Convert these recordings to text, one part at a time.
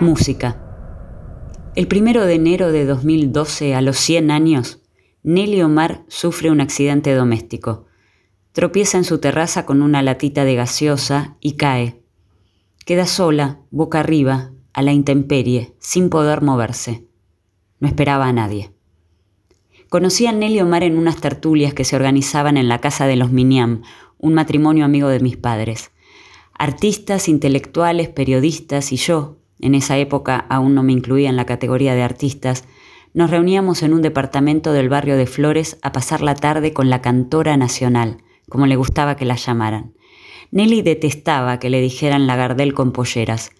Música. El primero de enero de 2012, a los 100 años, Nelly Omar sufre un accidente doméstico. Tropieza en su terraza con una latita de gaseosa y cae. Queda sola, boca arriba, a la intemperie, sin poder moverse. No esperaba a nadie. Conocí a Nelly Omar en unas tertulias que se organizaban en la casa de los Miniam, un matrimonio amigo de mis padres. Artistas, intelectuales, periodistas y yo, en esa época aún no me incluía en la categoría de artistas, nos reuníamos en un departamento del barrio de Flores a pasar la tarde con la cantora nacional, como le gustaba que la llamaran. Nelly detestaba que le dijeran la Gardel con polleras.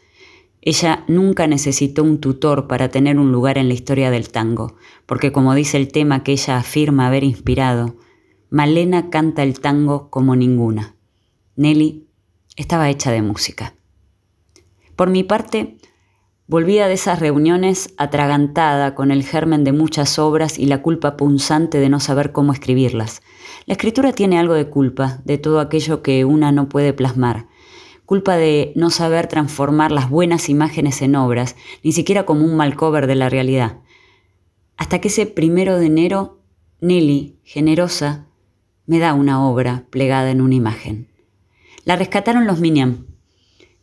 Ella nunca necesitó un tutor para tener un lugar en la historia del tango, porque como dice el tema que ella afirma haber inspirado, Malena canta el tango como ninguna. Nelly estaba hecha de música. Por mi parte, volvía de esas reuniones atragantada con el germen de muchas obras y la culpa punzante de no saber cómo escribirlas. La escritura tiene algo de culpa, de todo aquello que una no puede plasmar. Culpa de no saber transformar las buenas imágenes en obras, ni siquiera como un mal cover de la realidad. Hasta que ese primero de enero, Nelly, generosa, me da una obra plegada en una imagen. La rescataron los Miniam,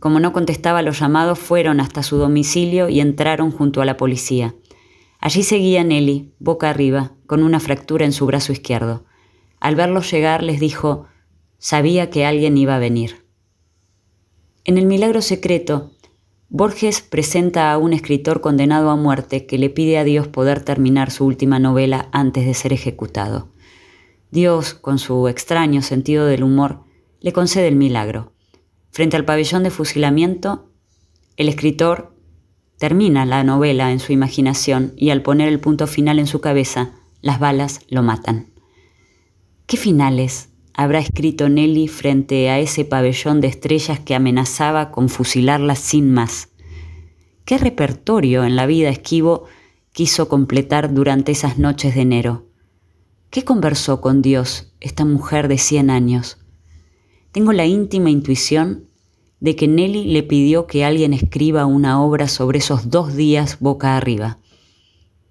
como no contestaba los llamados, fueron hasta su domicilio y entraron junto a la policía. Allí seguía Nelly, boca arriba, con una fractura en su brazo izquierdo. Al verlos llegar les dijo, sabía que alguien iba a venir. En el milagro secreto, Borges presenta a un escritor condenado a muerte que le pide a Dios poder terminar su última novela antes de ser ejecutado. Dios, con su extraño sentido del humor, le concede el milagro. Frente al pabellón de fusilamiento, el escritor termina la novela en su imaginación y al poner el punto final en su cabeza, las balas lo matan. ¿Qué finales habrá escrito Nelly frente a ese pabellón de estrellas que amenazaba con fusilarlas sin más? ¿Qué repertorio en la vida esquivo quiso completar durante esas noches de enero? ¿Qué conversó con Dios esta mujer de 100 años? Tengo la íntima intuición de que Nelly le pidió que alguien escriba una obra sobre esos dos días boca arriba,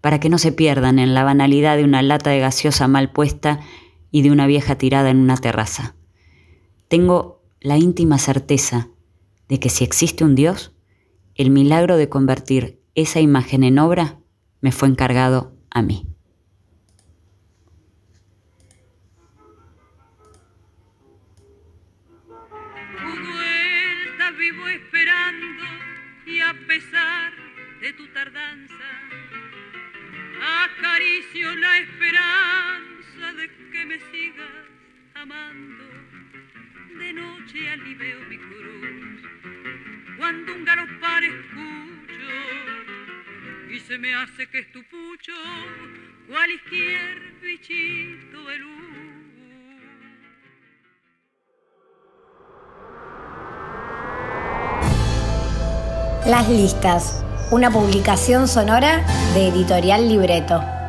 para que no se pierdan en la banalidad de una lata de gaseosa mal puesta y de una vieja tirada en una terraza. Tengo la íntima certeza de que si existe un Dios, el milagro de convertir esa imagen en obra me fue encargado a mí. acaricio la esperanza de que me sigas amando. De noche aliveo mi cruz cuando un galopar escucho y se me hace que es tu pucho cualquier bichito de luz. Las listas una publicación sonora de Editorial Libreto.